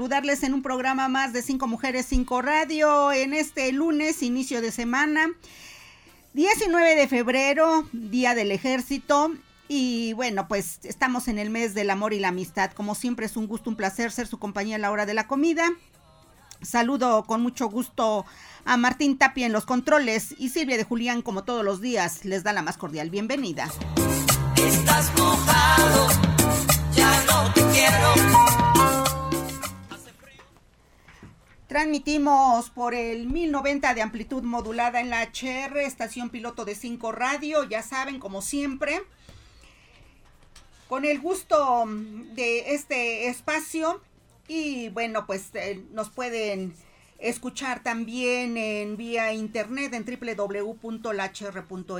Saludarles en un programa más de Cinco Mujeres, Cinco Radio, en este lunes, inicio de semana, 19 de febrero, Día del Ejército. Y bueno, pues estamos en el mes del amor y la amistad. Como siempre es un gusto, un placer ser su compañía a la hora de la comida. Saludo con mucho gusto a Martín Tapia en los controles y Silvia de Julián, como todos los días, les da la más cordial bienvenida. Estás mojado, ya no te quiero. Transmitimos por el 1090 de amplitud modulada en la HR, estación piloto de 5 radio, ya saben, como siempre. Con el gusto de este espacio y bueno, pues eh, nos pueden escuchar también en vía internet en www.lhr.mx.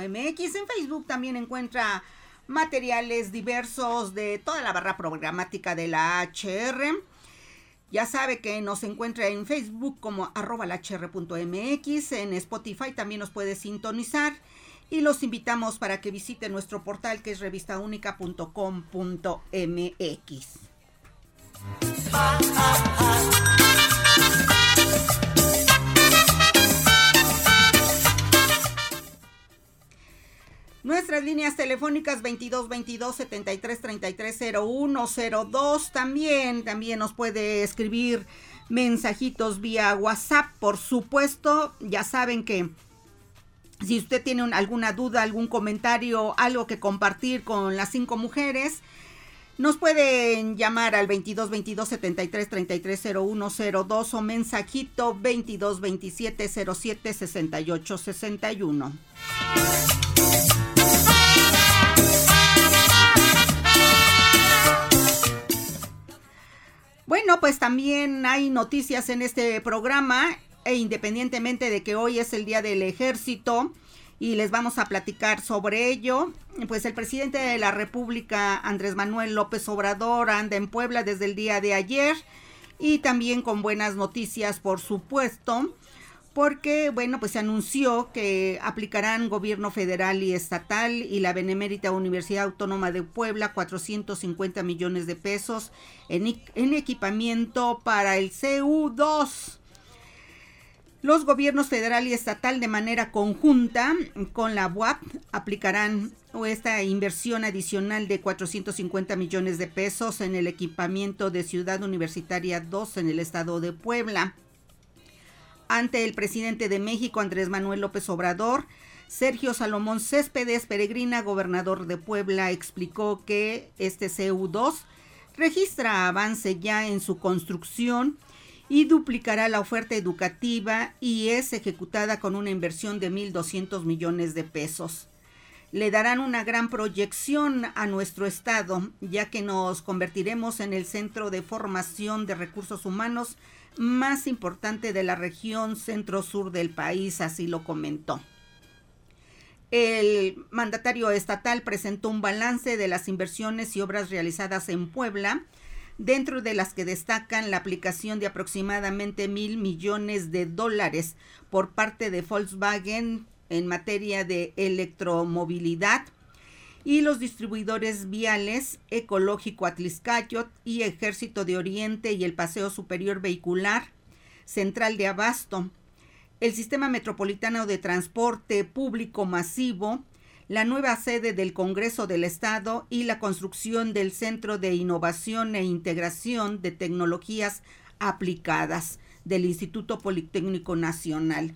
En Facebook también encuentra materiales diversos de toda la barra programática de la HR ya sabe que nos encuentra en Facebook como arroba mx, en Spotify también nos puede sintonizar y los invitamos para que visite nuestro portal que es revistaunica.com.mx. Nuestras líneas telefónicas 22 22 73 33 01 02. También, también nos puede escribir mensajitos vía WhatsApp, por supuesto. Ya saben que si usted tiene alguna duda, algún comentario, algo que compartir con las cinco mujeres, nos pueden llamar al 22 22 73 33 01 02 o mensajito 22 27 07 68 61. Bueno, pues también hay noticias en este programa e independientemente de que hoy es el Día del Ejército y les vamos a platicar sobre ello, pues el presidente de la República, Andrés Manuel López Obrador, anda en Puebla desde el día de ayer y también con buenas noticias, por supuesto porque, bueno, pues se anunció que aplicarán gobierno federal y estatal y la Benemérita Universidad Autónoma de Puebla 450 millones de pesos en, en equipamiento para el CU2. Los gobiernos federal y estatal de manera conjunta con la UAP aplicarán esta inversión adicional de 450 millones de pesos en el equipamiento de Ciudad Universitaria 2 en el estado de Puebla ante el presidente de México, Andrés Manuel López Obrador. Sergio Salomón Céspedes Peregrina, gobernador de Puebla, explicó que este CU2 registra avance ya en su construcción y duplicará la oferta educativa y es ejecutada con una inversión de 1.200 millones de pesos. Le darán una gran proyección a nuestro Estado, ya que nos convertiremos en el centro de formación de recursos humanos más importante de la región centro-sur del país, así lo comentó. El mandatario estatal presentó un balance de las inversiones y obras realizadas en Puebla, dentro de las que destacan la aplicación de aproximadamente mil millones de dólares por parte de Volkswagen en materia de electromovilidad, y los distribuidores viales Ecológico Atliscayot y Ejército de Oriente y el Paseo Superior Vehicular Central de Abasto, el Sistema Metropolitano de Transporte Público Masivo, la nueva sede del Congreso del Estado y la construcción del Centro de Innovación e Integración de Tecnologías Aplicadas del Instituto Politécnico Nacional.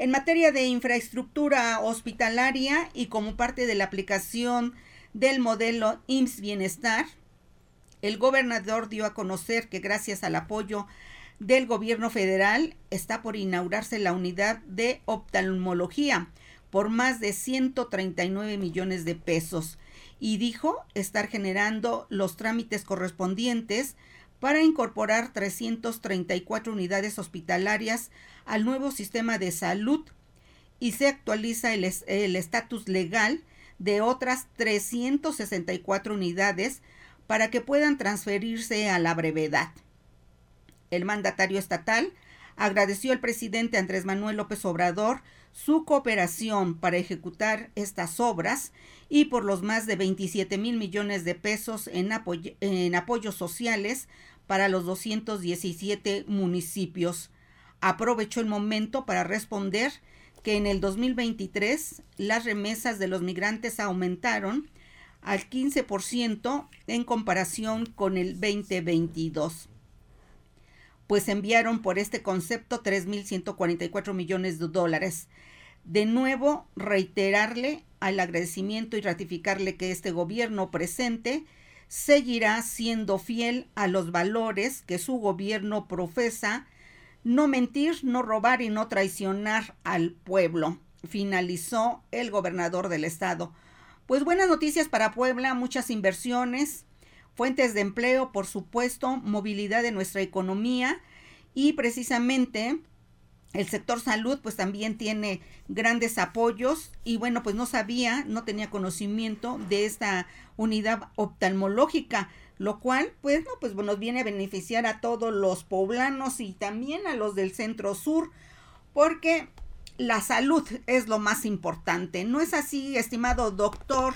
En materia de infraestructura hospitalaria y como parte de la aplicación del modelo IMSS Bienestar, el gobernador dio a conocer que gracias al apoyo del gobierno federal está por inaugurarse la unidad de oftalmología por más de 139 millones de pesos y dijo estar generando los trámites correspondientes para incorporar 334 unidades hospitalarias al nuevo sistema de salud y se actualiza el estatus legal de otras 364 unidades para que puedan transferirse a la brevedad. El mandatario estatal agradeció al presidente Andrés Manuel López Obrador su cooperación para ejecutar estas obras y por los más de 27 mil millones de pesos en, en apoyos sociales para los 217 municipios. Aprovechó el momento para responder que en el 2023 las remesas de los migrantes aumentaron al 15% en comparación con el 2022 pues enviaron por este concepto 3.144 millones de dólares. De nuevo, reiterarle al agradecimiento y ratificarle que este gobierno presente seguirá siendo fiel a los valores que su gobierno profesa, no mentir, no robar y no traicionar al pueblo, finalizó el gobernador del estado. Pues buenas noticias para Puebla, muchas inversiones, fuentes de empleo, por supuesto, movilidad de nuestra economía y precisamente el sector salud pues también tiene grandes apoyos y bueno pues no sabía, no tenía conocimiento de esta unidad oftalmológica, lo cual pues no pues nos viene a beneficiar a todos los poblanos y también a los del centro sur porque la salud es lo más importante. ¿No es así, estimado doctor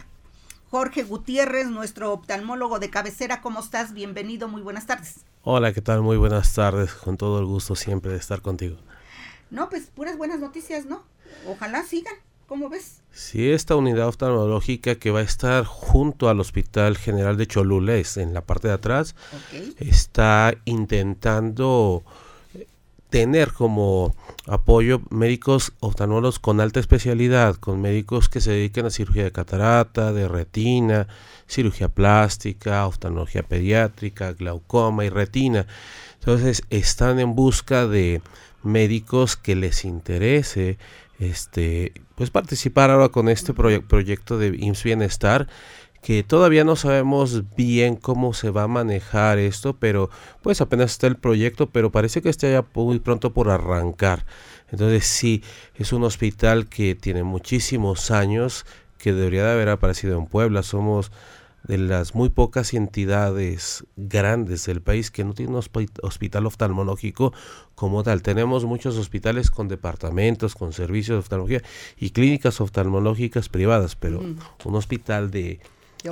Jorge Gutiérrez, nuestro oftalmólogo de cabecera? ¿Cómo estás? Bienvenido, muy buenas tardes. Hola, ¿qué tal? Muy buenas tardes. Con todo el gusto siempre de estar contigo. No, pues puras buenas noticias, ¿no? Ojalá sigan. ¿Cómo ves? Sí, esta unidad oftalmológica que va a estar junto al Hospital General de Cholula, es en la parte de atrás, está intentando tener como apoyo médicos oftalmólogos con alta especialidad, con médicos que se dediquen a cirugía de catarata, de retina, cirugía plástica, oftalmología pediátrica, glaucoma y retina. Entonces están en busca de médicos que les interese este pues participar ahora con este proyecto de IMSS Bienestar que todavía no sabemos bien cómo se va a manejar esto, pero pues apenas está el proyecto, pero parece que está ya muy pronto por arrancar. Entonces sí, es un hospital que tiene muchísimos años, que debería de haber aparecido en Puebla. Somos de las muy pocas entidades grandes del país que no tienen un hospital oftalmológico como tal. Tenemos muchos hospitales con departamentos, con servicios de oftalmología y clínicas oftalmológicas privadas, pero un hospital de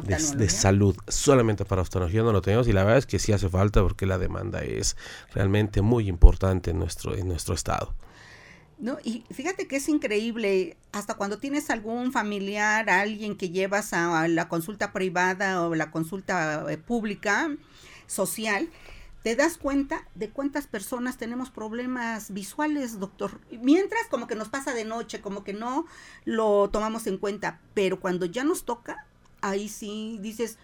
de, salud solamente para oftalmología no lo tenemos y la verdad es que sí hace falta porque la demanda es realmente muy importante en nuestro, en nuestro estado. No, y fíjate que es increíble, hasta cuando tienes algún familiar, alguien que llevas a, la consulta privada o la consulta eh, pública, social, te das cuenta de cuántas personas tenemos problemas visuales, doctor. Mientras como que nos pasa de noche, como que no lo tomamos en cuenta, pero cuando ya nos toca, ahí sí dices,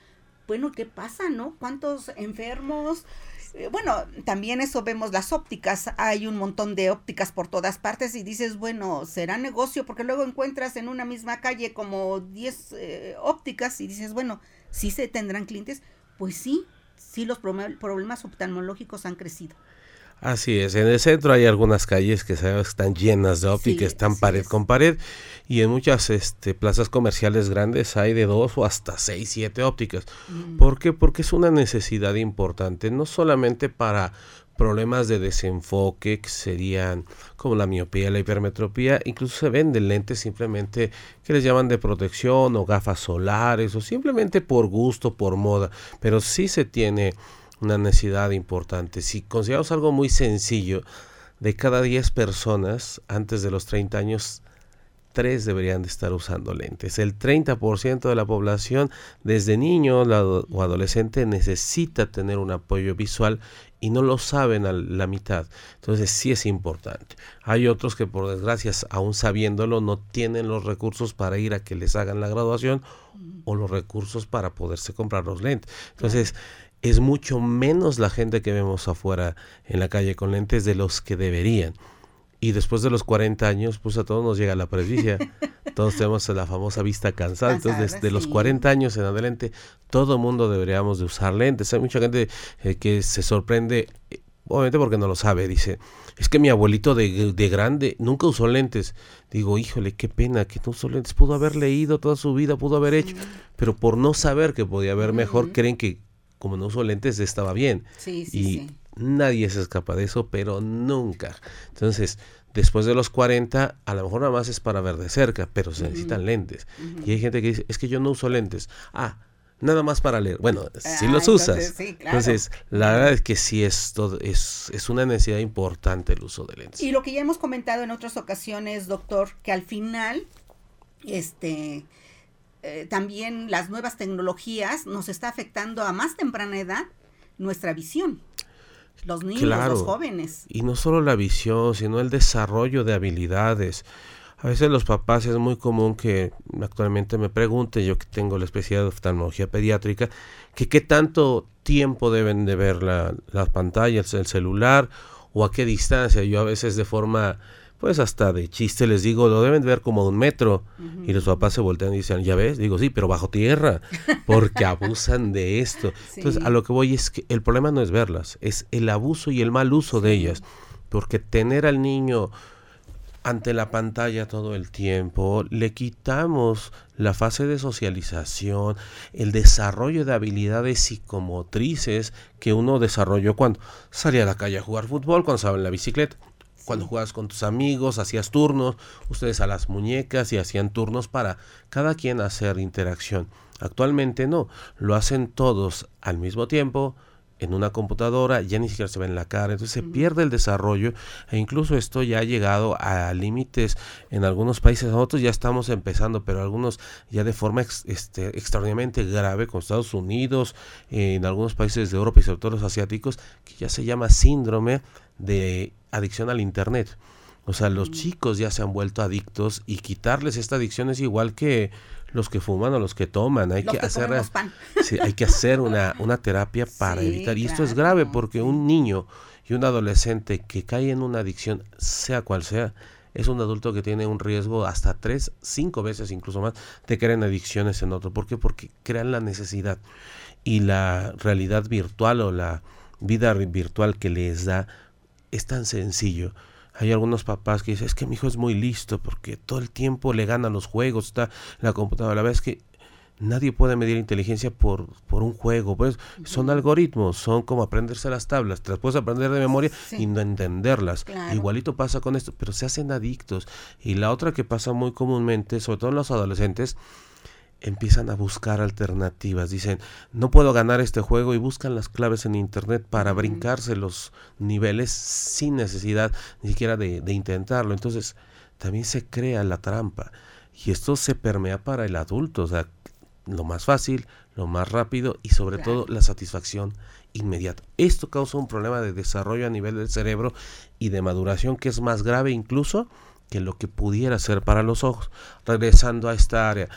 bueno, ¿qué pasa, no? ¿Cuántos enfermos? Eh, bueno, también eso vemos las ópticas, hay un montón de ópticas por todas partes y dices, bueno, será negocio porque luego encuentras en una misma calle como 10 eh, ópticas y dices, bueno, ¿sí se tendrán clientes? Pues sí, sí los problemas oftalmológicos han crecido. Así es, en el centro hay algunas calles que están llenas de óptica, están pared con pared y en muchas este, plazas comerciales grandes hay de dos o hasta seis, siete ópticas. Mm. ¿Por qué? Porque es una necesidad importante, no solamente para problemas de desenfoque que serían como la miopía, la hipermetropía, incluso se venden lentes simplemente que les llaman de protección o gafas solares o simplemente por gusto, por moda, pero sí se tiene una necesidad importante. Si consideramos algo muy sencillo, de cada 10 personas antes de los 30 años, 3 deberían de estar usando lentes. El 30% de la población, desde niño o adolescente, necesita tener un apoyo visual y no lo saben a la mitad. Entonces sí es importante. Hay otros que por desgracia, aún sabiéndolo, no tienen los recursos para ir a que les hagan la graduación o los recursos para poderse comprar los lentes. Entonces, es mucho menos la gente que vemos afuera en la calle con lentes de los que deberían. Y después de los 40 años, pues a todos nos llega la presbicia. todos tenemos la famosa vista cansada. Entonces, desde los 40 años en adelante, todo mundo deberíamos de usar lentes. Hay mucha gente eh, que se sorprende, eh, obviamente porque no lo sabe. Dice, es que mi abuelito de, de, grande nunca usó lentes. Digo, híjole, qué pena que no usó lentes. Pudo haber leído toda su vida, pudo haber hecho. Pero por no saber que podía ver mejor, creen que como no usó lentes estaba bien. Sí, sí, y sí nadie se escapa de eso, pero nunca. Entonces, después de los 40, a lo mejor nada más es para ver de cerca, pero se necesitan lentes. Y hay gente que dice, es que yo no uso lentes. Ah, nada más para leer. Bueno, si Ah, los entonces, usas. sí, claro. Entonces, la verdad es que sí es, todo, es, es una necesidad importante el uso de lentes. Y lo que ya hemos comentado en otras ocasiones, doctor, que al final, este, eh, también las nuevas tecnologías nos está afectando a más temprana edad nuestra visión. Los niños, Claro. los jóvenes. Y no solo la visión, sino el desarrollo de habilidades. A veces los papás es muy común que actualmente me pregunten, yo que tengo la especialidad de oftalmología pediátrica, que qué tanto tiempo deben de ver la, las pantallas, el celular o a qué distancia. Yo a veces de forma, pues hasta de chiste les digo, lo deben de ver como a un metro. Y los papás se voltean y dicen, ya ves, digo, sí, pero bajo tierra, porque abusan de esto. Entonces, a lo que voy es que el problema no es verlas, es el abuso y el mal uso de ellas. Porque tener al niño ante la pantalla todo el tiempo, le quitamos la fase de socialización, el desarrollo de habilidades psicomotrices que uno desarrolló cuando salía a la calle a jugar fútbol, cuando estaba en la bicicleta, cuando jugabas con tus amigos, hacías turnos, ustedes a las muñecas y hacían turnos para cada quien hacer interacción. Actualmente no, lo hacen todos al mismo tiempo, en una computadora, ya ni siquiera se ve en la cara, entonces se pierde el desarrollo e incluso esto ya ha llegado a límites en algunos países, nosotros ya estamos empezando, pero algunos ya de forma ex- este, extraordinariamente grave, con Estados Unidos, en algunos países de Europa y sobre todo los asiáticos, que ya se llama síndrome de adicción al Internet. O sea, los chicos ya se han vuelto adictos y quitarles esta adicción es igual que los que fuman o los que toman. Hay Los que que hacer comemos pan. Sí, hay que hacer una, una terapia para Sí, evitar. Y esto es grave porque un niño y un adolescente que cae en una adicción, sea cual sea, es un adulto que tiene un riesgo hasta tres, cinco veces incluso más de en adicciones en otro. ¿Por qué? Porque crean la necesidad. Y la realidad virtual o la vida virtual que les da es tan sencillo. Hay algunos papás que dicen, es que mi hijo es muy listo porque todo el tiempo le gana los juegos, está la computadora. La verdad es que nadie puede medir inteligencia por, por un juego. Pues son algoritmos, son como aprenderse las tablas. Te las puedes aprender de memoria Sí. y no entenderlas. Claro. Igualito pasa con esto, pero se hacen adictos. Y la otra que pasa muy comúnmente, sobre todo en los adolescentes, empiezan a buscar alternativas. Dicen, no puedo ganar este juego y buscan las claves en internet para brincarse los niveles sin necesidad ni siquiera de, de intentarlo. Entonces, también se crea la trampa. Y esto se permea para el adulto. O sea, lo más fácil, lo más rápido y sobre Claro. todo la satisfacción inmediata. Esto causa un problema de desarrollo a nivel del cerebro y de maduración que es más grave incluso que lo que pudiera ser para los ojos. Regresando a esta área,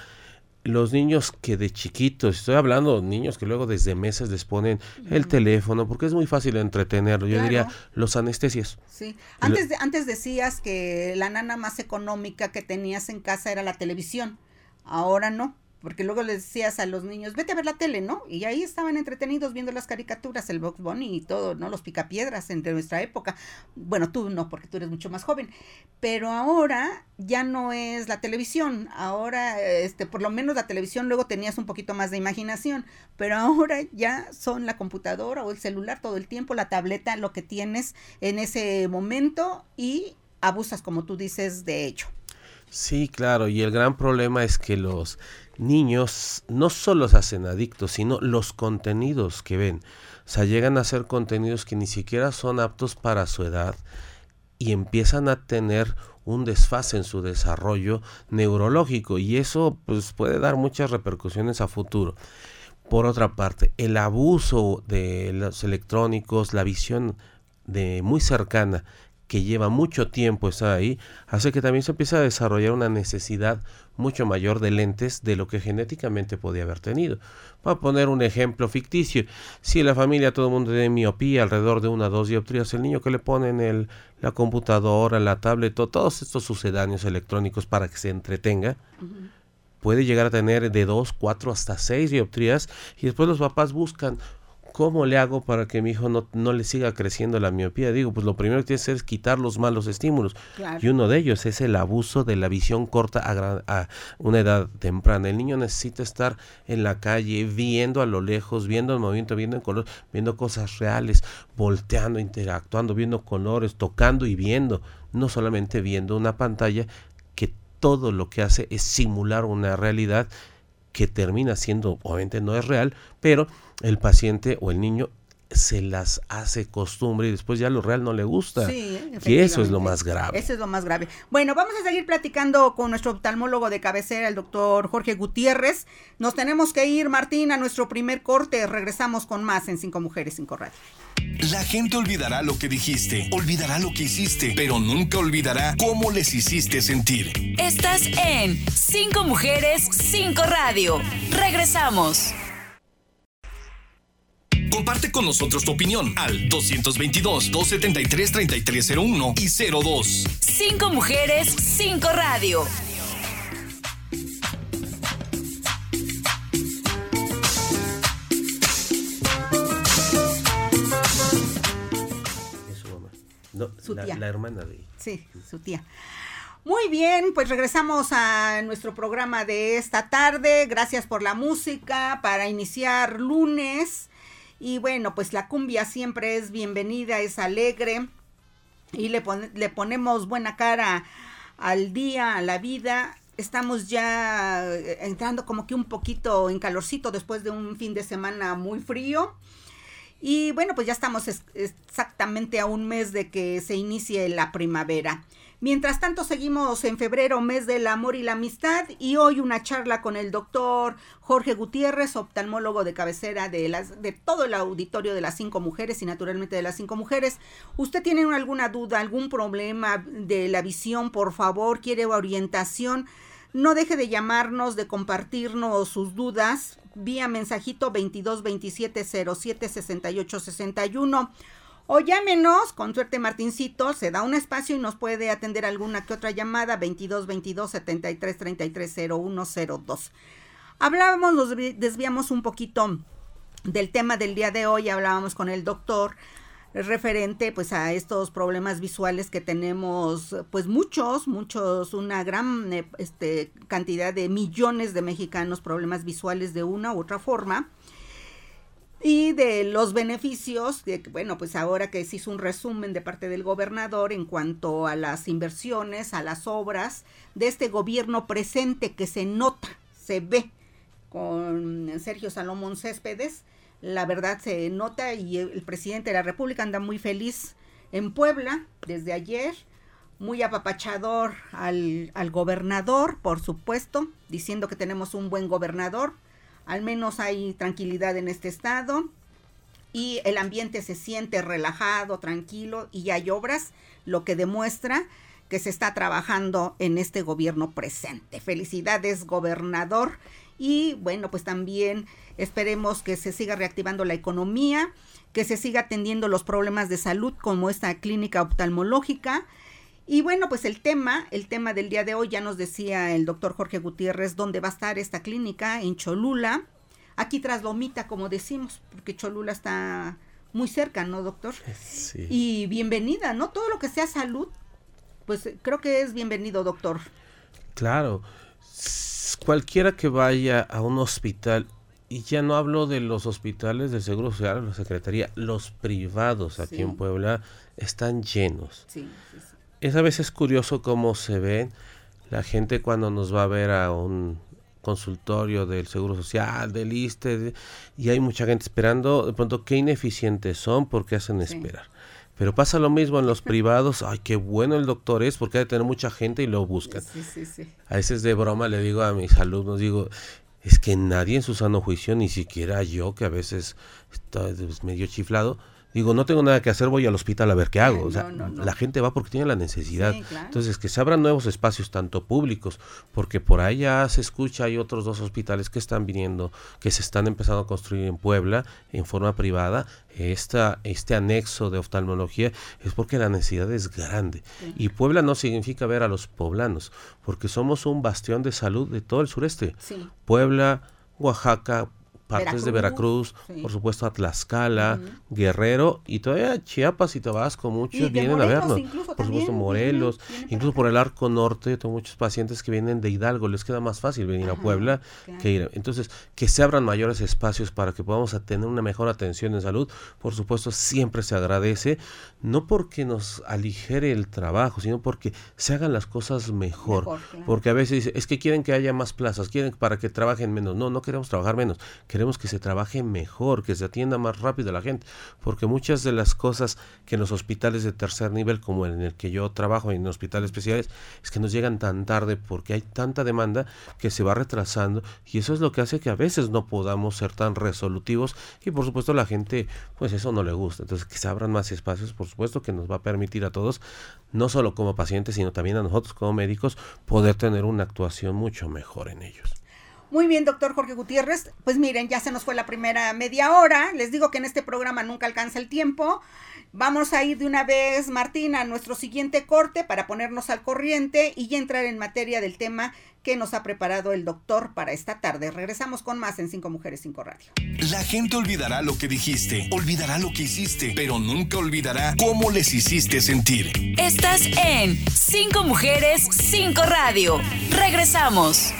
los niños que de chiquitos, estoy hablando de niños que luego desde meses les ponen el teléfono, porque es muy fácil entretenerlo. Yo Claro. diría los anestesias. Sí. Antes, de- antes decías que la nana más económica que tenías en casa era la televisión. Ahora no. Porque luego les decías a los niños, vete a ver la tele, ¿no? Y ahí estaban entretenidos viendo las caricaturas, el Box Bunny y todo, ¿no? Los picapiedras entre nuestra época. Bueno, tú no, porque tú eres mucho más joven. Pero ahora ya no es la televisión. Ahora, este, por lo menos la televisión luego tenías un poquito más de imaginación. Pero ahora ya son la computadora o el celular todo el tiempo, la tableta, lo que tienes en ese momento y abusas, como tú dices, de ello. Sí, claro, y el gran problema es que los niños no solo se hacen adictos, sino los contenidos que ven. O sea, llegan a ser contenidos que ni siquiera son aptos para su edad y empiezan a tener un desfase en su desarrollo neurológico y eso pues puede dar muchas repercusiones a futuro. Por otra parte, el abuso de los electrónicos, la visión de muy cercana que lleva mucho tiempo estar ahí, hace que también se empiece a desarrollar una necesidad mucho mayor de lentes de lo que genéticamente podía haber tenido. Para poner un ejemplo ficticio, si en la familia todo el mundo tiene miopía alrededor de una o dos dioptrías, el niño que le ponen el, la computadora, la tablet, todos estos sucedáneos electrónicos para que se entretenga, puede llegar a tener de dos, cuatro hasta seis dioptrías y después los papás buscan ¿Cómo le hago para que mi hijo no, no, le siga creciendo la miopía? Digo, pues lo primero que tiene que hacer es quitar los malos estímulos. Y uno de ellos es el abuso de la visión corta a, a, una edad temprana. El niño necesita estar en la calle, viendo a lo lejos, viendo el movimiento, viendo en color, viendo cosas reales, volteando, interactuando, viendo colores, tocando y viendo. No solamente viendo una pantalla que todo lo que hace es simular una realidad que termina siendo, obviamente no es real, pero el paciente o el niño se las hace costumbre y después ya lo real no le gusta. Sí, y eso es lo más grave. Eso es lo más grave. Bueno, vamos a seguir platicando con nuestro oftalmólogo de cabecera, el doctor Jorge Gutiérrez. Nos tenemos que ir, Martín, a nuestro primer corte. Regresamos con más en Cinco Mujeres, Cinco Radio. La gente olvidará lo que dijiste, olvidará lo que hiciste, pero nunca olvidará cómo les hiciste sentir. Estás en Cinco Mujeres, Cinco Radio. Regresamos. Comparte con nosotros tu opinión al 222-273-3301 y 02. Cinco mujeres, cinco radio. su tía. La, hermana de Sí, su tía. Muy bien, pues regresamos a nuestro programa de esta tarde. Gracias por la música para iniciar lunes. Y bueno, pues la cumbia siempre es bienvenida, es alegre y le, ponemos buena cara al día, a la vida. Estamos ya eh, entrando como que un poquito en calorcito después de un fin de semana muy frío. Y bueno, pues ya estamos exactamente a un mes de que se inicie la primavera. Mientras tanto, seguimos en febrero, mes del amor y la amistad, y hoy una charla con el doctor Jorge Gutiérrez, oftalmólogo de cabecera de, las, de todo el auditorio de las cinco mujeres y naturalmente de las cinco mujeres. ¿Usted tiene alguna duda, algún problema de la visión, por favor, quiere orientación? No deje de llamarnos, de compartirnos sus dudas vía mensajito 22 27 07 68 61 o llámenos, con suerte Martincito, se da un espacio y nos puede atender alguna que otra llamada 22 22 73 33 0102. Hablábamos, nos desviamos un poquito del tema del día de hoy, hablábamos con el doctor referente pues a estos problemas visuales que tenemos pues muchos muchos una gran eh, este cantidad de millones de mexicanos problemas visuales de una u otra forma y de los beneficios, bueno, pues ahora que se hizo un resumen de parte del gobernador en cuanto a las inversiones, a las obras de este gobierno presente que se nota, se ve con Sergio Salomón Céspedes, la verdad se nota y el presidente de la República anda muy feliz en Puebla desde ayer, muy apapachador al, al gobernador, por supuesto, diciendo que tenemos un buen gobernador, al menos hay tranquilidad en este estado y el ambiente se siente relajado, tranquilo y hay obras, lo que demuestra que se está trabajando en este gobierno presente. Felicidades, gobernador. Y bueno, pues también esperemos que se siga reactivando la economía, que se siga atendiendo los problemas de salud como esta clínica oftalmológica y bueno, pues el tema, el tema del día de hoy ya nos decía el doctor Jorge Gutiérrez dónde va a estar esta clínica en Cholula, aquí tras Lomita, como decimos, porque Cholula está muy cerca, ¿no, doctor? Sí. Y bienvenida, ¿no? Todo lo que sea salud, pues creo que es bienvenido, doctor. Claro, cualquiera que vaya a un hospital, y ya no hablo de los hospitales del Seguro Social, la Secretaría, los privados aquí en Puebla están llenos. Sí, sí, sí es a veces curioso cómo se ve la gente cuando nos va a ver a un consultorio del Seguro Social, del ISTE, y hay mucha gente esperando, de pronto qué ineficientes son porque hacen esperar. Pero pasa lo mismo en los privados, ay, qué bueno el doctor es porque hay que tener mucha gente y lo buscan. a veces de broma le digo a mis alumnos, digo, es que nadie en su sano juicio, ni siquiera yo, que a veces está medio chiflado, Digo, no tengo nada que hacer, voy al hospital a ver qué hago. o sea, la gente va porque tiene la necesidad. Entonces, que se abran nuevos espacios, tanto públicos, porque por ahí ya se escucha, hay otros dos hospitales que están viniendo, que se están empezando a construir en Puebla en forma privada. Esta, este anexo de oftalmología es porque la necesidad es grande. Y Puebla no significa ver a los poblanos, porque somos un bastión de salud de todo el sureste. Puebla, Oaxaca, partes de Veracruz, por supuesto a Tlaxcala, Guerrero y todavía Chiapas y Tabasco, muchos vienen a vernos. Por supuesto Morelos, incluso por el arco norte, tengo muchos pacientes que vienen de Hidalgo, les queda más fácil venir a Puebla que ir. Entonces, que se abran mayores espacios para que podamos tener una mejor atención en salud, por supuesto siempre se agradece, no porque nos aligere el trabajo, sino porque se hagan las cosas mejor, porque a veces es que quieren que haya más plazas, quieren para que trabajen menos. No, no queremos trabajar menos, queremos queremos que se trabaje mejor, que se atienda más rápido a la gente, porque muchas de las cosas que en los hospitales de tercer nivel, como en el que yo trabajo en hospitales especiales, es que nos llegan tan tarde porque hay tanta demanda que se va retrasando y eso es lo que hace que a veces no podamos ser tan resolutivos y por supuesto la gente pues eso no le gusta. Entonces que se abran más espacios, por supuesto que nos va a permitir a todos, no solo como pacientes, sino también a nosotros como médicos, poder tener una actuación mucho mejor en ellos. Muy bien, doctor Jorge Gutiérrez. Pues miren, ya se nos fue la primera media hora. Les digo que en este programa nunca alcanza el tiempo. Vamos a ir de una vez, Martín, a nuestro siguiente corte para ponernos al corriente y ya entrar en materia del tema que nos ha preparado el doctor para esta tarde. Regresamos con más en Cinco Mujeres, Cinco Radio. La gente olvidará lo que dijiste, olvidará lo que hiciste, pero nunca olvidará cómo les hiciste sentir. Estás en Cinco Mujeres, Cinco Radio. Regresamos.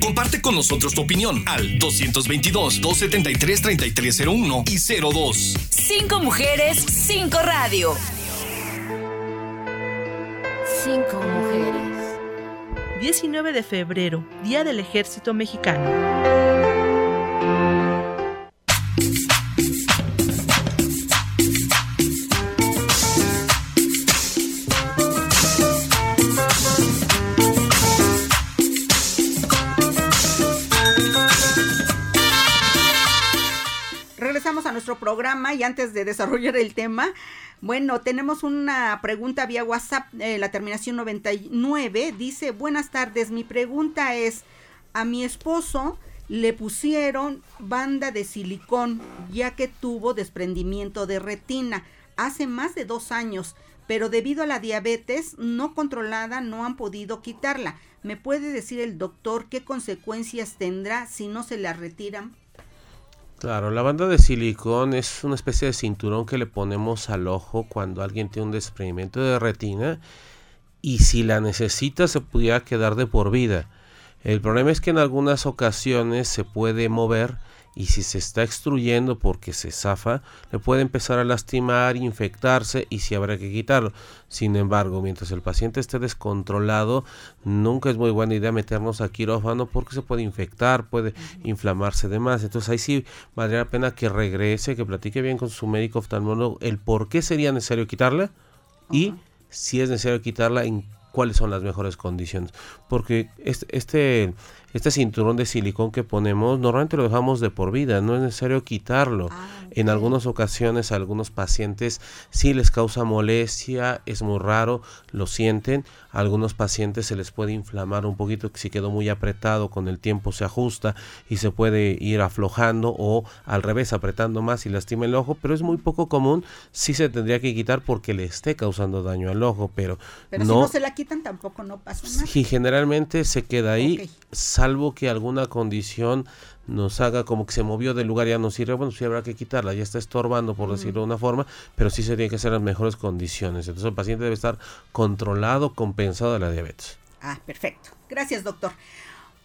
Comparte con nosotros tu opinión al 222-273-3301 y 02. Cinco mujeres, cinco radio. Cinco mujeres. 19 de febrero, Día del Ejército Mexicano. Programa y antes de desarrollar el tema, bueno, tenemos una pregunta vía WhatsApp, eh, la terminación 99, dice, buenas tardes, mi pregunta es, a mi esposo le pusieron banda de silicón ya que tuvo desprendimiento de retina hace más de dos años, pero debido a la diabetes no controlada no han podido quitarla. ¿Me puede decir el doctor qué consecuencias tendrá si no se la retiran? Claro, la banda de silicón es una especie de cinturón que le ponemos al ojo cuando alguien tiene un desprendimiento de retina y si la necesita se pudiera quedar de por vida. El problema es que en algunas ocasiones se puede mover y si se está extruyendo porque se zafa, le puede empezar a lastimar, infectarse y si habrá que quitarlo. Sin embargo, mientras el paciente esté descontrolado, nunca es muy buena idea meternos a quirófano porque se puede infectar, puede inflamarse de más. Entonces ahí sí valdría la pena que regrese, que platique bien con su médico oftalmólogo el por qué sería necesario quitarla y si es necesario quitarla en cuáles son las mejores condiciones. Porque este, este este cinturón de silicón que ponemos normalmente lo dejamos de por vida, no es necesario quitarlo. Ah, en algunas ocasiones a algunos pacientes sí les causa molestia, es muy raro, lo sienten. A algunos pacientes se les puede inflamar un poquito, que si quedó muy apretado con el tiempo se ajusta y se puede ir aflojando o al revés apretando más y lastima el ojo, pero es muy poco común, sí se tendría que quitar porque le esté causando daño al ojo, pero, pero no, si no se la quitan tampoco no pasa nada. Sí, generalmente se queda ahí salvo que alguna condición nos haga como que se movió del lugar y ya no sirve, bueno, sí habrá que quitarla, ya está estorbando por decirlo de una forma, pero sí se tiene que ser las mejores condiciones. Entonces el paciente debe estar controlado, compensado de la diabetes. Ah, perfecto. Gracias, doctor.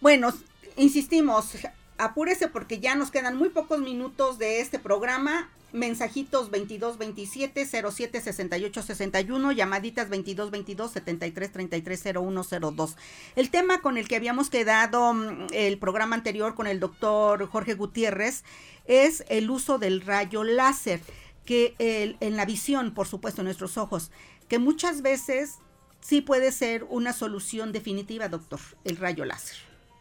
Bueno, insistimos, apúrese porque ya nos quedan muy pocos minutos de este programa mensajitos 22 27 07 68 61, llamaditas 22 22 73 33 01 02. El tema con el que habíamos quedado mm, el programa anterior con el doctor Jorge Gutiérrez es el uso del rayo láser, que en la visión, por supuesto, en nuestros ojos, que muchas veces sí puede ser una solución definitiva, doctor, el rayo láser.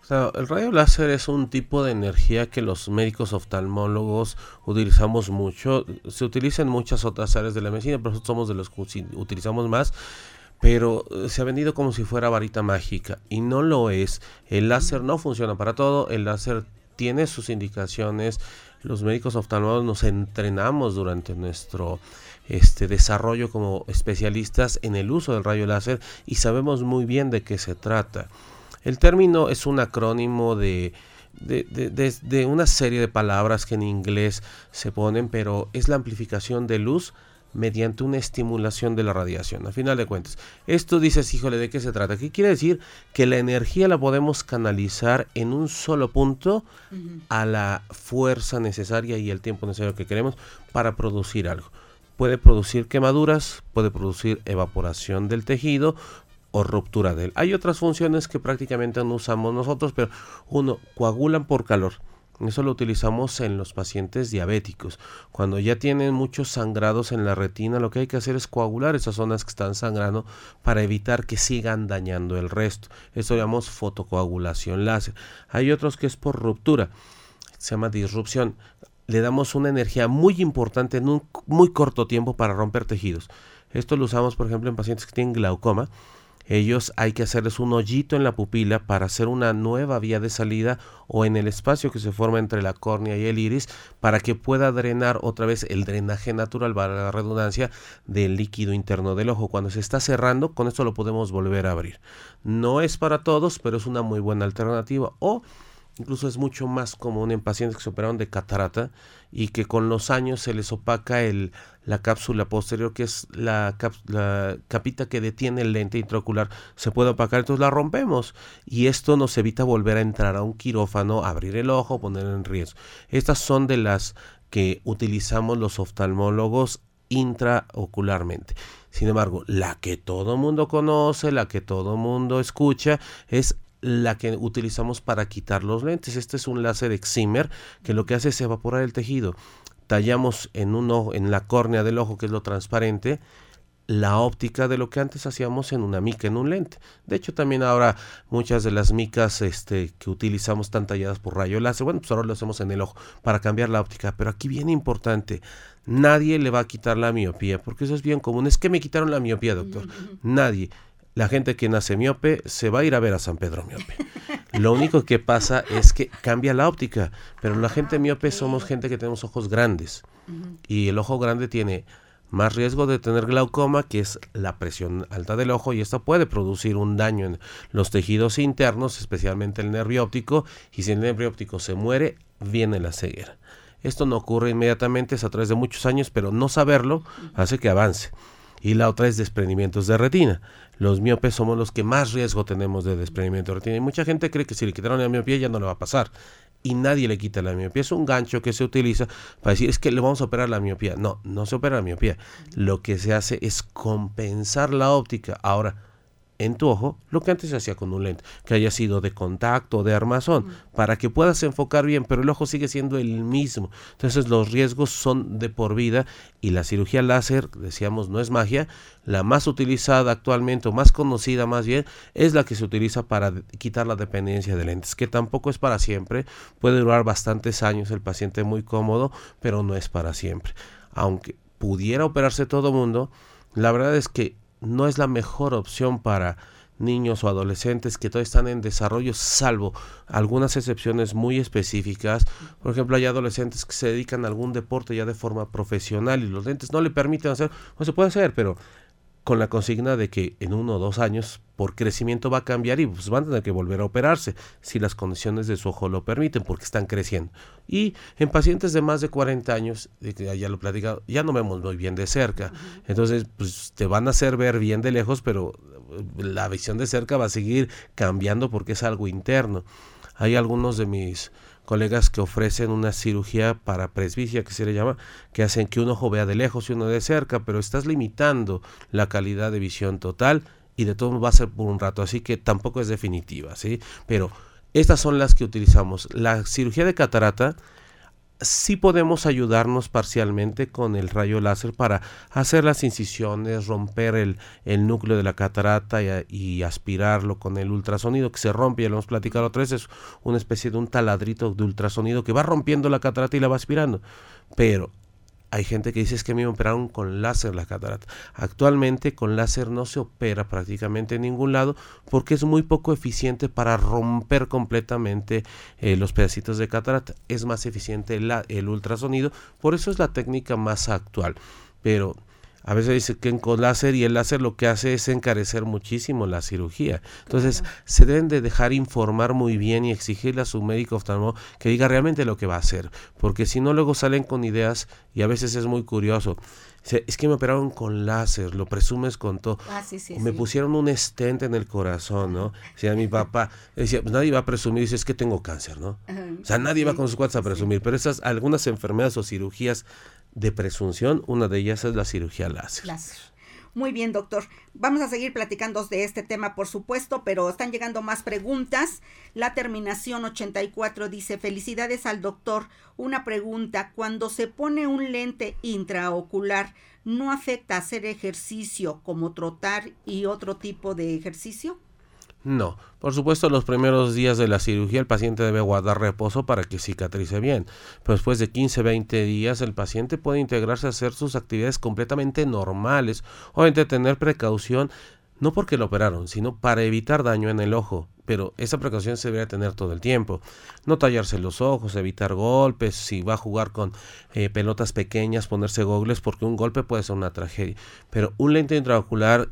El rayo láser es un tipo de energía que los médicos oftalmólogos utilizamos mucho. Se utiliza en muchas otras áreas de la medicina, pero nosotros somos de los que utilizamos más. Pero eh, se ha vendido como si fuera varita mágica y no lo es. El láser no funciona para todo. El láser tiene sus indicaciones. Los médicos oftalmólogos nos entrenamos durante nuestro este desarrollo como especialistas en el uso del rayo láser y sabemos muy bien de qué se trata. El término es un acrónimo de, de, una serie de palabras que en inglés se ponen, pero es la amplificación de luz mediante una estimulación de la radiación. A final de cuentas, esto dices, híjole, ¿de qué se trata? ¿Qué quiere decir? Que la energía la podemos canalizar en un solo punto a la fuerza necesaria y el tiempo necesario que queremos para producir algo. Puede producir quemaduras, puede producir evaporación del tejido, o ruptura de él. Hay otras funciones que prácticamente no usamos nosotros, pero uno, coagulan por calor. Eso lo utilizamos en los pacientes diabéticos. Cuando ya tienen muchos sangrados en la retina, lo que hay que hacer es coagular esas zonas que están sangrando para evitar que sigan dañando el resto. Eso llamamos fotocoagulación láser. Hay otros que es por ruptura. Se llama disrupción. Le damos una energía muy importante en un muy corto tiempo para romper tejidos. Esto lo usamos, por ejemplo, en pacientes que tienen glaucoma ellos hay que hacerles un hoyito en la pupila para hacer una nueva vía de salida o en el espacio que se forma entre la córnea y el iris para que pueda drenar otra vez el drenaje natural, para la redundancia, del líquido interno del ojo. Cuando se está cerrando, con esto lo podemos volver a abrir. No es para todos, pero es una muy buena alternativa. O incluso es mucho más común en pacientes que se operaron de catarata y que con los años se les opaca el, la cápsula posterior, que es la, la, capita que detiene el lente intraocular, se puede opacar, entonces la rompemos y esto nos evita volver a entrar a un quirófano, abrir el ojo, poner en riesgo. Estas son de las que utilizamos los oftalmólogos intraocularmente. Sin embargo, la que todo mundo conoce, la que todo mundo escucha, es la que utilizamos para quitar los lentes. Este es un láser excimer que lo que hace es evaporar el tejido. Tallamos en, uno, en la córnea del ojo, que es lo transparente, la óptica de lo que antes hacíamos en una mica, en un lente. De hecho, también ahora muchas de las micas este, que utilizamos están talladas por rayo láser. Bueno, pues ahora lo hacemos en el ojo para cambiar la óptica. Pero aquí viene importante, nadie le va a quitar la miopía, porque eso es bien común. Es que me quitaron la miopía, doctor. Nadie la gente que nace miope se va a ir a ver a San Pedro miope. Lo único que pasa es que cambia la óptica, pero la gente miope somos gente que tenemos ojos grandes y el ojo grande tiene más riesgo de tener glaucoma, que es la presión alta del ojo, y esto puede producir un daño en los tejidos internos, especialmente el nervio óptico, y si el nervio óptico se muere, viene la ceguera. Esto no ocurre inmediatamente, es a través de muchos años, pero no saberlo hace que avance. Y la otra es desprendimientos de retina los miopes somos los que más riesgo tenemos de desprendimiento de retina. Y mucha gente cree que si le quitaron la miopía ya no le va a pasar. Y nadie le quita la miopía. Es un gancho que se utiliza para decir es que le vamos a operar la miopía. No, no se opera la miopía. Lo que se hace es compensar la óptica. Ahora, en tu ojo lo que antes se hacía con un lente, que haya sido de contacto o de armazón, para que puedas enfocar bien, pero el ojo sigue siendo el mismo. Entonces los riesgos son de por vida y la cirugía láser, decíamos, no es magia. La más utilizada actualmente, o más conocida más bien, es la que se utiliza para quitar la dependencia de lentes, que tampoco es para siempre. Puede durar bastantes años el paciente muy cómodo, pero no es para siempre. Aunque pudiera operarse todo mundo, la verdad es que no es la mejor opción para niños o adolescentes que todavía están en desarrollo, salvo algunas excepciones muy específicas. Por ejemplo, hay adolescentes que se dedican a algún deporte ya de forma profesional y los lentes no le permiten hacer, no se puede hacer, pero con la consigna de que en uno o dos años por crecimiento va a cambiar y pues van a tener que volver a operarse si las condiciones de su ojo lo permiten porque están creciendo. Y en pacientes de más de 40 años, ya lo he platicado, ya no vemos muy bien de cerca. Entonces, pues te van a hacer ver bien de lejos, pero eh, la visión de cerca va a seguir cambiando porque es algo interno. Hay algunos de mis colegas que ofrecen una cirugía para presbicia, que se le llama, que hacen que un ojo vea de lejos y uno de cerca, pero estás limitando la calidad de visión total y de todo va a ser por un rato, así que tampoco es definitiva, ¿sí? Pero estas son las que utilizamos. La cirugía de catarata sí podemos ayudarnos parcialmente con el rayo láser para hacer las incisiones, romper el, el núcleo de la catarata y, aspirarlo con el ultrasonido que se rompe, ya lo hemos platicado otra vez, es una especie de un taladrito de ultrasonido que va rompiendo la catarata y la va aspirando. Pero hay gente que dice es que me operaron con láser la catarata. Actualmente con láser no se opera prácticamente en ningún lado porque es muy poco eficiente para romper completamente eh, los pedacitos de catarata. Es más eficiente el ultrasonido, por eso es la técnica más actual. Pero a veces dice que con láser y el láser lo que hace es encarecer muchísimo la cirugía. Entonces se deben de dejar informar muy bien y exigirle a su médico oftalmólogo que diga realmente lo que va a hacer, porque si no luego salen con ideas y a veces es muy curioso. Es que me operaron con láser, lo presumes con todo. Ah, sí, sí, me pusieron un stent en el corazón, ¿no? O sea, mi papá decía, pues nadie va a presumir, dice, es que tengo cáncer, ¿no? O sea, nadie va con sus cuates a presumir, pero esas algunas enfermedades o cirugías de presunción, una de ellas es la cirugía láser. Muy bien, doctor. Vamos a seguir platicando de este tema, por supuesto, pero están llegando más preguntas. La terminación 84 dice, felicidades al doctor. Una pregunta, cuando se pone un lente intraocular, ¿no afecta hacer ejercicio como trotar y otro tipo de ejercicio? No, por supuesto los primeros días de la cirugía el paciente debe guardar reposo para que cicatrice bien, pero después de 15-20 días el paciente puede integrarse a hacer sus actividades completamente normales, obviamente tener precaución no porque lo operaron, sino para evitar daño en el ojo, pero esa precaución se debe tener todo el tiempo. No tallarse los ojos, evitar golpes, si va a jugar con eh, pelotas pequeñas, ponerse gogles, porque un golpe puede ser una tragedia. Pero un lente intraocular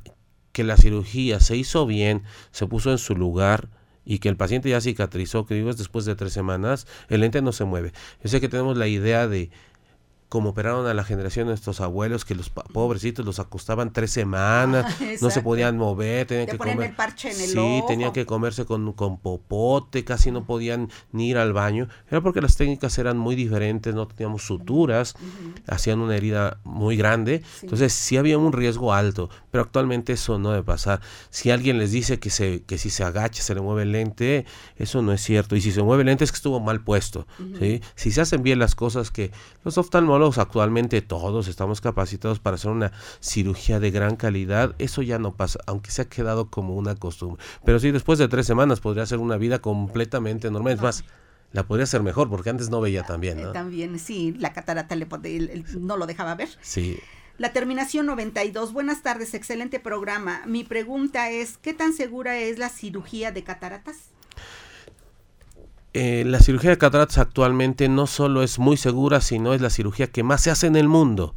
que la cirugía se hizo bien, se puso en su lugar y que el paciente ya cicatrizó, que digo es después de tres semanas, el lente no se mueve. Yo sé que tenemos la idea de como operaron a la generación de estos abuelos que los pobrecitos los acostaban tres semanas, ah, no se podían mover, tenían que comer. sí, tenían que comerse con, con popote, casi no podían ni ir al baño. Era porque las técnicas eran muy diferentes, no teníamos suturas, hacían una herida muy grande. Entonces sí había un riesgo alto, pero actualmente eso no debe pasar. Si alguien les dice que, se, que si se agacha se le mueve el lente, eso no es cierto. Y si se mueve el lente es que estuvo mal puesto. ¿sí? Si se hacen bien las cosas que los oftalmólogos actualmente todos estamos capacitados para hacer una cirugía de gran calidad. Eso ya no pasa, aunque se ha quedado como una costumbre. Pero sí, después de tres semanas podría ser una vida completamente normal. Es más, la podría ser mejor porque antes no veía tan bien, ¿no? También, sí, la catarata le, no lo dejaba ver. Sí. La terminación 92. Buenas tardes, excelente programa. Mi pregunta es, ¿qué tan segura es la cirugía de cataratas? Eh, la cirugía de cataratas actualmente no solo es muy segura, sino es la cirugía que más se hace en el mundo.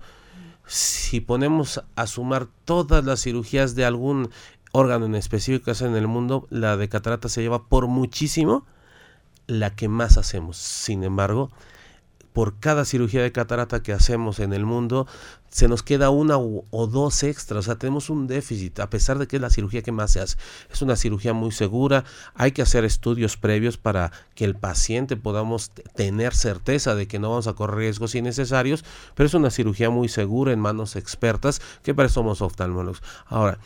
Si ponemos a sumar todas las cirugías de algún órgano en específico que hacen en el mundo, la de cataratas se lleva por muchísimo la que más hacemos. Sin embargo, por cada cirugía de catarata que hacemos en el mundo, se nos queda una o, dos extras, o sea, tenemos un déficit, a pesar de que es la cirugía que más se hace. Es una cirugía muy segura, hay que hacer estudios previos para que el paciente podamos tener certeza de que no vamos a correr riesgos innecesarios, pero es una cirugía muy segura en manos expertas, que para eso somos oftalmólogos. Ahora,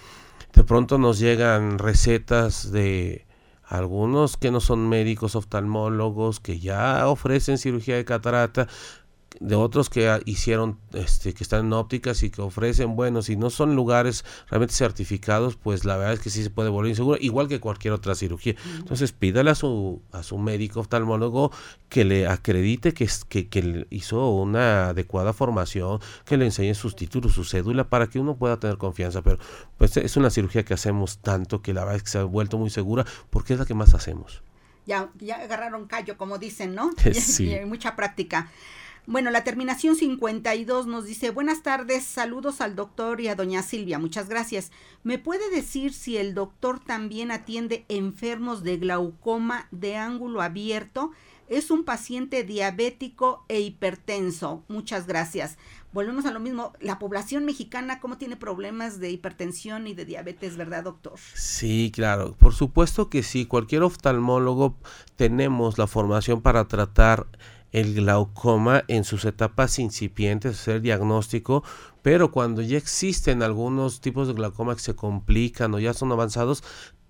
de pronto nos llegan recetas de algunos que no son médicos oftalmólogos, que ya ofrecen cirugía de catarata, de otros que hicieron, este, que están en ópticas y que ofrecen, bueno, si no son lugares realmente certificados, pues la verdad es que sí se puede volver inseguro, igual que cualquier otra cirugía. Entonces pídale a su, a su médico oftalmólogo que le acredite que, que, que hizo una adecuada formación, que le enseñe sus títulos, su cédula, para que uno pueda tener confianza. Pero pues es una cirugía que hacemos tanto que la verdad es que se ha vuelto muy segura porque es la que más hacemos. Ya, ya agarraron callo, como dicen, ¿no? Sí. Y hay mucha práctica. Bueno, la terminación 52 nos dice, buenas tardes, saludos al doctor y a doña Silvia, muchas gracias. ¿Me puede decir si el doctor también atiende enfermos de glaucoma de ángulo abierto? Es un paciente diabético e hipertenso. Muchas gracias. Volvemos a lo mismo. La población mexicana, ¿cómo tiene problemas de hipertensión y de diabetes, verdad, doctor? Sí, claro. Por supuesto que sí. Cualquier oftalmólogo tenemos la formación para tratar el glaucoma en sus etapas incipientes, hacer diagnóstico, pero cuando ya existen algunos tipos de glaucoma que se complican o ya son avanzados,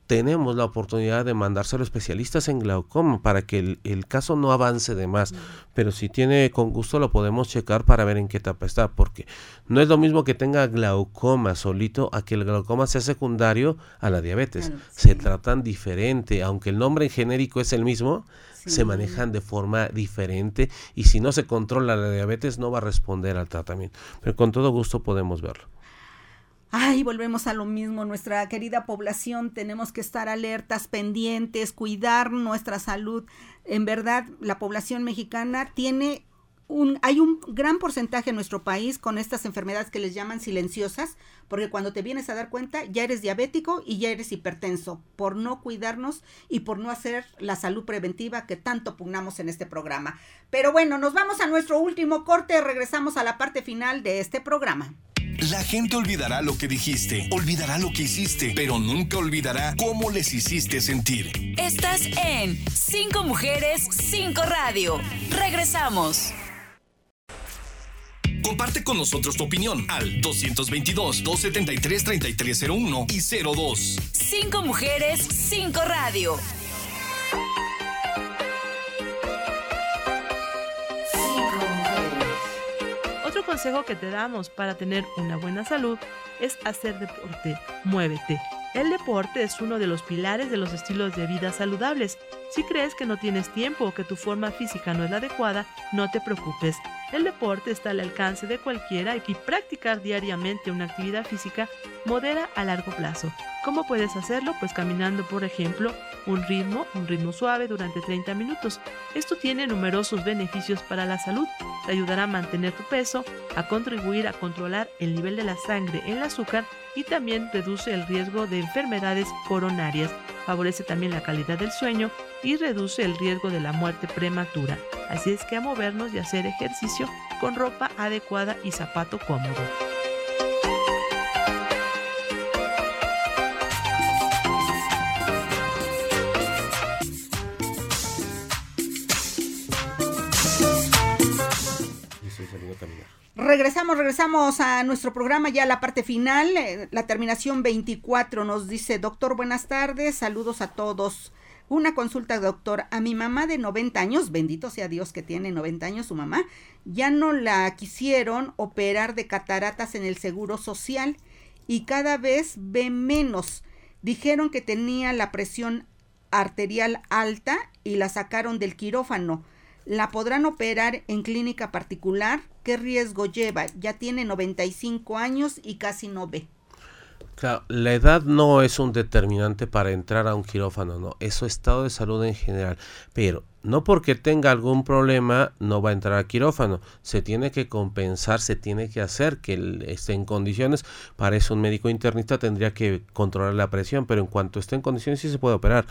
tenemos la oportunidad de mandárselo a especialistas en glaucoma para que el, caso no avance de más. Pero si tiene con gusto lo podemos checar para ver en qué etapa está, porque no es lo mismo que tenga glaucoma solito a que el glaucoma sea secundario a la diabetes. Se tratan diferente, aunque el nombre en genérico es el mismo, se manejan de forma diferente y si no se controla la diabetes no va a responder al tratamiento. Pero con todo gusto podemos verlo. Ay, volvemos a lo mismo, nuestra querida población, tenemos que estar alertas, pendientes, cuidar nuestra salud. En verdad, la población mexicana tiene un, hay un gran porcentaje en nuestro país con estas enfermedades que les llaman silenciosas, porque cuando te vienes a dar cuenta ya eres diabético y ya eres hipertenso, por no cuidarnos y por no hacer la salud preventiva que tanto pugnamos en este programa. Pero bueno, nos vamos a nuestro último corte, regresamos a la parte final de este programa. La gente olvidará lo que dijiste, olvidará lo que hiciste, pero nunca olvidará cómo les hiciste sentir. Estás en Cinco Mujeres, Cinco Radio. Regresamos. Comparte con nosotros tu opinión al 222-273-3301 y 02. Cinco Mujeres, Cinco Radio. consejo que te damos para tener una buena salud es hacer deporte. Muévete. El deporte es uno de los pilares de los estilos de vida saludables. Si crees que no tienes tiempo o que tu forma física no es la adecuada, no te preocupes. El deporte está al alcance de cualquiera y practicar diariamente una actividad física modera a largo plazo. ¿Cómo puedes hacerlo? Pues caminando, por ejemplo, un ritmo, un ritmo suave durante 30 minutos. Esto tiene numerosos beneficios para la salud. Te ayudará a mantener tu peso, a contribuir a controlar el nivel de la sangre en el azúcar y también reduce el riesgo de enfermedades coronarias. Favorece también la calidad del sueño y reduce el riesgo de la muerte prematura. Así es que a movernos y hacer ejercicio con ropa adecuada y zapato cómodo. Regresamos, regresamos a nuestro programa, ya la parte final, eh, la terminación 24 nos dice, doctor, buenas tardes, saludos a todos. Una consulta, doctor, a mi mamá de 90 años, bendito sea Dios que tiene 90 años su mamá, ya no la quisieron operar de cataratas en el Seguro Social y cada vez ve menos. Dijeron que tenía la presión arterial alta y la sacaron del quirófano ¿La podrán operar en clínica particular? ¿Qué riesgo lleva? Ya tiene 95 años y casi no ve. Claro, la edad no es un determinante para entrar a un quirófano, no, es su estado de salud en general. Pero no porque tenga algún problema no va a entrar a quirófano. Se tiene que compensar, se tiene que hacer que esté en condiciones. Para eso un médico internista tendría que controlar la presión, pero en cuanto esté en condiciones sí se puede operar.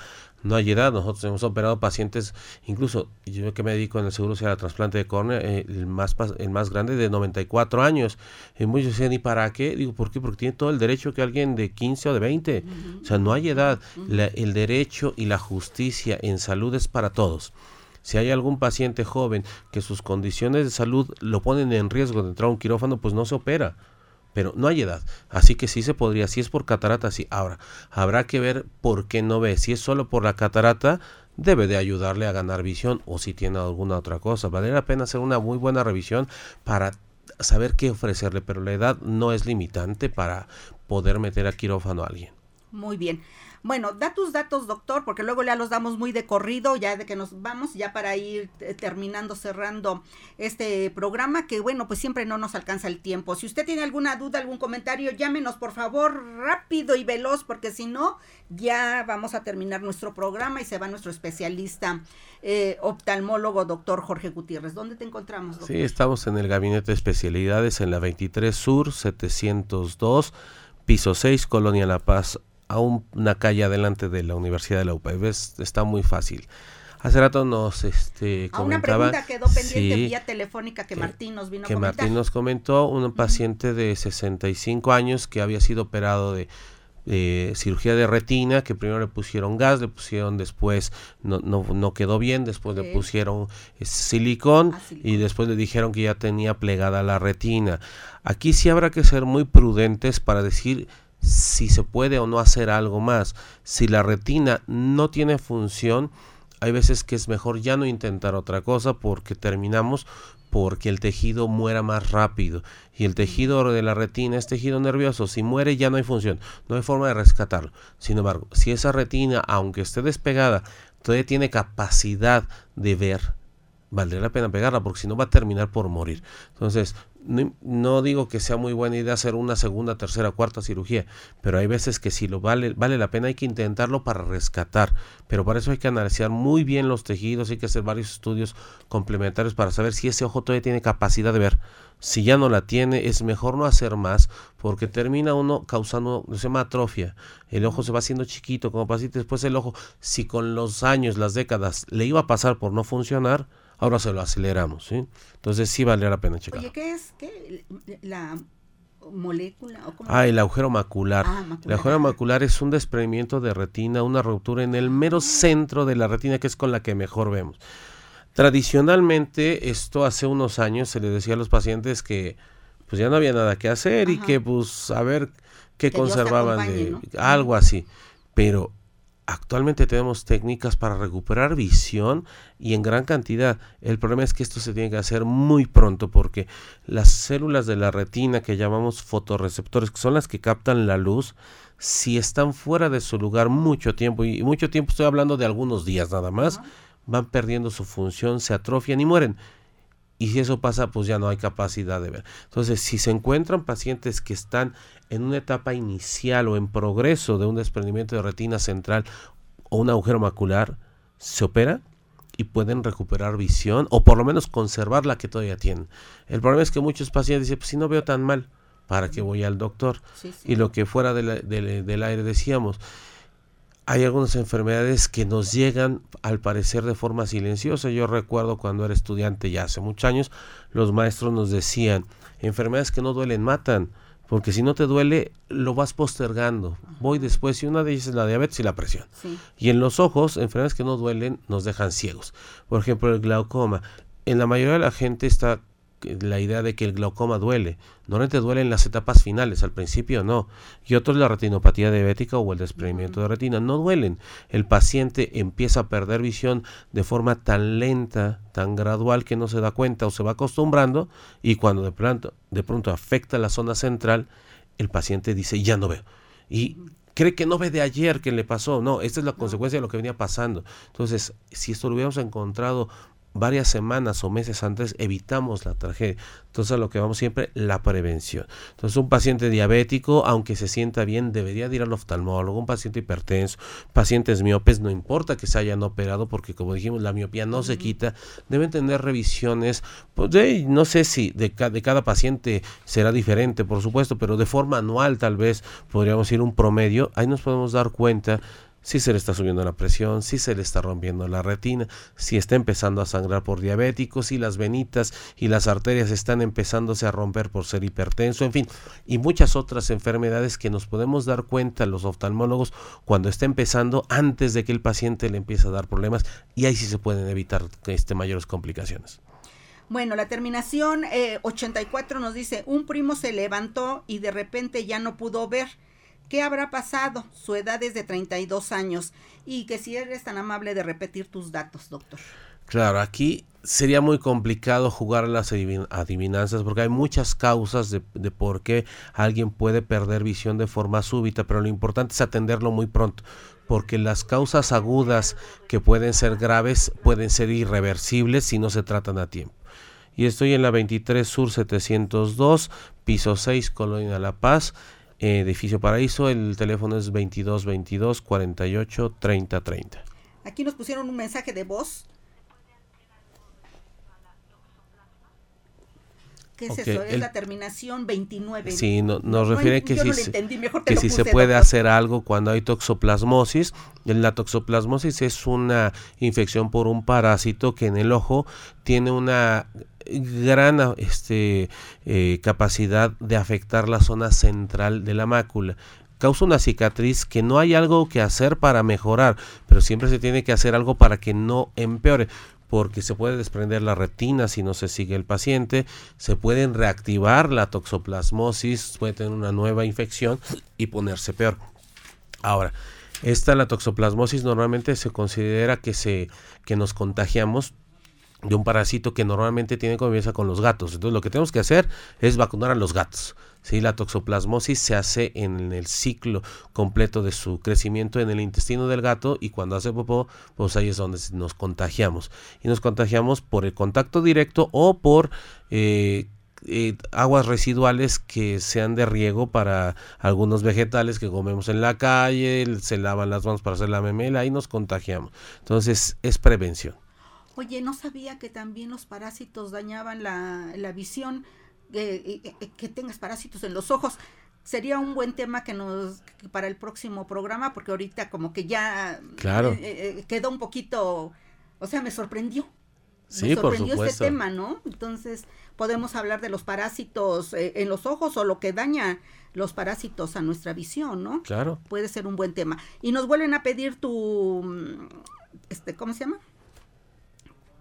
No hay edad. Nosotros hemos operado pacientes, incluso yo que me dedico en el seguro sea trasplante de córnea, eh, el, más, el más grande de 94 años. Y muchos dicen, ¿y para qué? Digo, ¿por qué? Porque tiene todo el derecho que alguien de 15 o de 20. O sea, no hay edad. el derecho y la justicia en salud es para todos. Si hay algún paciente joven que sus condiciones de salud lo ponen en riesgo de entrar a un quirófano, pues no se opera. Pero no hay edad. Así que sí se podría. Si es por catarata, sí. Ahora, habrá que ver por qué no ve. Si es solo por la catarata, debe de ayudarle a ganar visión o si tiene alguna otra cosa. Vale la pena hacer una muy buena revisión para saber qué ofrecerle, pero la edad no es limitante para poder meter a quirófano a alguien. Muy bien. Bueno, da tus datos, doctor, porque luego ya los damos muy de corrido, ya de que nos vamos, ya para ir eh, terminando, cerrando este programa, que bueno, pues siempre no nos alcanza el tiempo. Si usted tiene alguna duda, algún comentario, llámenos por favor rápido y veloz, porque si no, ya vamos a terminar nuestro programa y se va nuestro especialista eh, oftalmólogo, doctor Jorge Gutiérrez. ¿Dónde te encontramos, doctor? Sí, estamos en el gabinete de especialidades en la 23 Sur 702 piso 6, Colonia La Paz, a una calle adelante de la Universidad de la UPA. Está muy fácil. Hace rato nos este, comentaba... una pregunta quedó pendiente vía telefónica que, Martín nos vino a comentar. Que Martín nos comentó, un paciente de 65 años que había sido operado de, cirugía de retina, que primero le pusieron gas, le pusieron después, no, no, no quedó bien, después le pusieron eh, silicón, ah, silicón, y después le dijeron que ya tenía plegada la retina. Aquí sí habrá que ser muy prudentes para decir si se puede o no hacer algo más. Si la retina no tiene función, hay veces que es mejor ya no intentar otra cosa porque terminamos porque el tejido muera más rápido. Y el tejido de la retina es tejido nervioso. Si muere ya no hay función, no hay forma de rescatarlo. Sin embargo, si esa retina, aunque esté despegada, todavía tiene capacidad de ver, valdría la pena pegarla porque si no va a terminar por morir. Entonces, no, digo que sea muy buena idea hacer una segunda, tercera, cuarta cirugía, pero hay veces que si lo vale, vale la pena, hay que intentarlo para rescatar. Pero para eso hay que analizar muy bien los tejidos, hay que hacer varios estudios complementarios para saber si ese ojo todavía tiene capacidad de ver. Si ya no la tiene, es mejor no hacer más porque termina uno causando, se llama atrofia. El ojo se va haciendo chiquito como pasito, después el ojo, si con los años, las décadas, le iba a pasar por no funcionar, ahora se lo aceleramos, ¿sí? Entonces sí vale la pena checar. Oye, ¿qué es ¿Qué? la molécula? ah, el agujero macular. Ah, el agujero macular es un desprendimiento de retina, una ruptura en el mero centro de la retina, que es con la que mejor vemos. Tradicionalmente, esto hace unos años se le decía a los pacientes que pues ya no había nada que hacer y que pues a ver qué conservaban de algo así. Pero actualmente tenemos técnicas para recuperar visión y en gran cantidad. El problema es que esto se tiene que hacer muy pronto porque las células de la retina que llamamos fotorreceptores, que son las que captan la luz, si están fuera de su lugar mucho tiempo, y mucho tiempo estoy hablando de algunos días nada más, van perdiendo su función, se atrofian y mueren. Y si eso pasa, pues ya no hay capacidad de ver. Entonces, si se encuentran pacientes que están en una etapa inicial o en progreso de un desprendimiento de retina central o un agujero macular, se opera y pueden recuperar visión o por lo menos conservar la que todavía tienen. El problema es que muchos pacientes dicen, pues si no veo tan mal, ¿para qué voy al doctor? Y lo que fuera del aire decíamos, hay algunas enfermedades que nos llegan al parecer de forma silenciosa. Yo recuerdo cuando era estudiante ya hace muchos años, los maestros nos decían, enfermedades que no duelen matan, porque si no te duele, lo vas postergando. Voy después, y una de ellas es la diabetes y la presión. Y en los ojos, enfermedades que no duelen nos dejan ciegos. Por ejemplo, el glaucoma. En la mayoría de la gente está la idea de que el glaucoma duele. Normalmente duele en las etapas finales, al principio no. Y otros la retinopatía diabética o el desprendimiento de retina no duelen. El paciente empieza a perder visión de forma tan lenta, tan gradual que no se da cuenta o se va acostumbrando y cuando de pronto, de pronto afecta la zona central, el paciente dice ya no veo. Y cree que no ve de ayer que le pasó. No, esta es la consecuencia de lo que venía pasando. Entonces, si esto lo hubiéramos encontrado varias semanas o meses antes evitamos la tragedia. Entonces lo que vamos siempre, la prevención. Entonces un paciente diabético, aunque se sienta bien, debería ir al oftalmólogo, un paciente hipertenso, pacientes miopes, no importa que se hayan operado, porque como dijimos, la miopía no se quita, deben tener revisiones, pues de, no sé si de, de cada paciente será diferente, por supuesto, pero de forma anual tal vez podríamos ir un promedio, ahí nos podemos dar cuenta si se le está subiendo la presión, si se le está rompiendo la retina, si está empezando a sangrar por diabético, si las venitas y las arterias están empezándose a romper por ser hipertenso, en fin, y muchas otras enfermedades que nos podemos dar cuenta los oftalmólogos cuando está empezando antes de que el paciente le empiece a dar problemas y ahí sí se pueden evitar este, mayores complicaciones. Bueno, la terminación 84 eh, nos dice, un primo se levantó y de repente ya no pudo ver ¿Qué habrá pasado? Su edad es de 32 años. Y que si eres tan amable de repetir tus datos, doctor. Claro, aquí sería muy complicado jugar las adivinanzas porque hay muchas causas de, de, por qué alguien puede perder visión de forma súbita, pero lo importante es atenderlo muy pronto, porque las causas agudas que pueden ser graves pueden ser irreversibles si no se tratan a tiempo. Y estoy en la 23 Sur 702, piso 6, Colonia La Paz edificio Paraíso, el teléfono es 22 22 48 30 30. Aquí nos pusieron un mensaje de voz. ¿Qué es eso? Es la terminación 29. Sí, nos refiere que, si, se, que si se puede hacer algo cuando hay toxoplasmosis. La toxoplasmosis es una infección por un parásito que en el ojo tiene una gran este, eh, capacidad de afectar la zona central de la mácula causa una cicatriz que no hay algo que hacer para mejorar, pero siempre se tiene que hacer algo para que no empeore. porque se puede desprender la retina si no se sigue el paciente, se pueden reactivar la toxoplasmosis, puede tener una nueva infección y ponerse peor. Ahora, esta la toxoplasmosis normalmente se considera que se que nos contagiamos de un parásito que normalmente tiene convivencia con los gatos. Entonces lo que tenemos que hacer es vacunar a los gatos. ¿sí? La toxoplasmosis se hace en el ciclo completo de su crecimiento en el intestino del gato y cuando hace popó, pues ahí es donde nos contagiamos. Y nos contagiamos por el contacto directo o por... Eh, eh, aguas residuales que sean de riego para algunos vegetales que comemos en la calle, se lavan las manos para hacer la memela y nos contagiamos. Entonces es prevención. Oye, no sabía que también los parásitos dañaban la, la visión, eh, eh, que tengas parásitos en los ojos. Sería un buen tema que nos para el próximo programa, porque ahorita como que ya claro. Eh, quedó un poquito, o sea, me sorprendió. Sí, me sorprendió por este tema, ¿no? Entonces, podemos hablar de los parásitos en los ojos o lo que daña los parásitos a nuestra visión, ¿no? Claro. Puede ser un buen tema. Y nos vuelven a pedir tu, mm, este, ¿cómo se llama?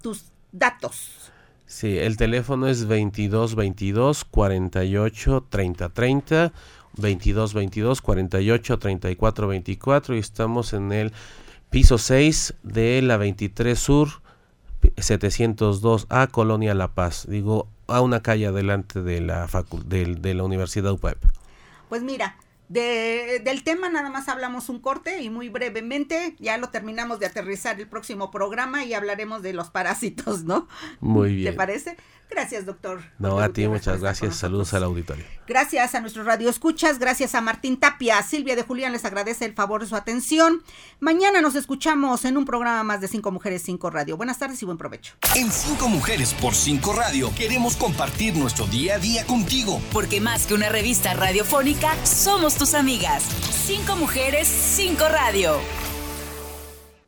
Tus datos. Sí, el teléfono es 22 22 48 30 30, 22 22 48 34 24 y estamos en el piso 6 de la 23 Sur 702A Colonia La Paz, digo a una calle adelante de la de, de la Universidad UPEP. Pues mira, de, del tema nada más hablamos un corte y muy brevemente ya lo terminamos de aterrizar el próximo programa y hablaremos de los parásitos, ¿no? Muy bien. ¿Te parece? Gracias, doctor. No, a ti muchas gracias. Saludos al auditorio. Gracias a nuestro radio escuchas, gracias a Martín Tapia, Silvia de Julián les agradece el favor de su atención. Mañana nos escuchamos en un programa más de Cinco Mujeres, Cinco Radio. Buenas tardes y buen provecho. En Cinco Mujeres por Cinco Radio queremos compartir nuestro día a día contigo. Porque más que una revista radiofónica, somos tus amigas. Cinco Mujeres, Cinco Radio.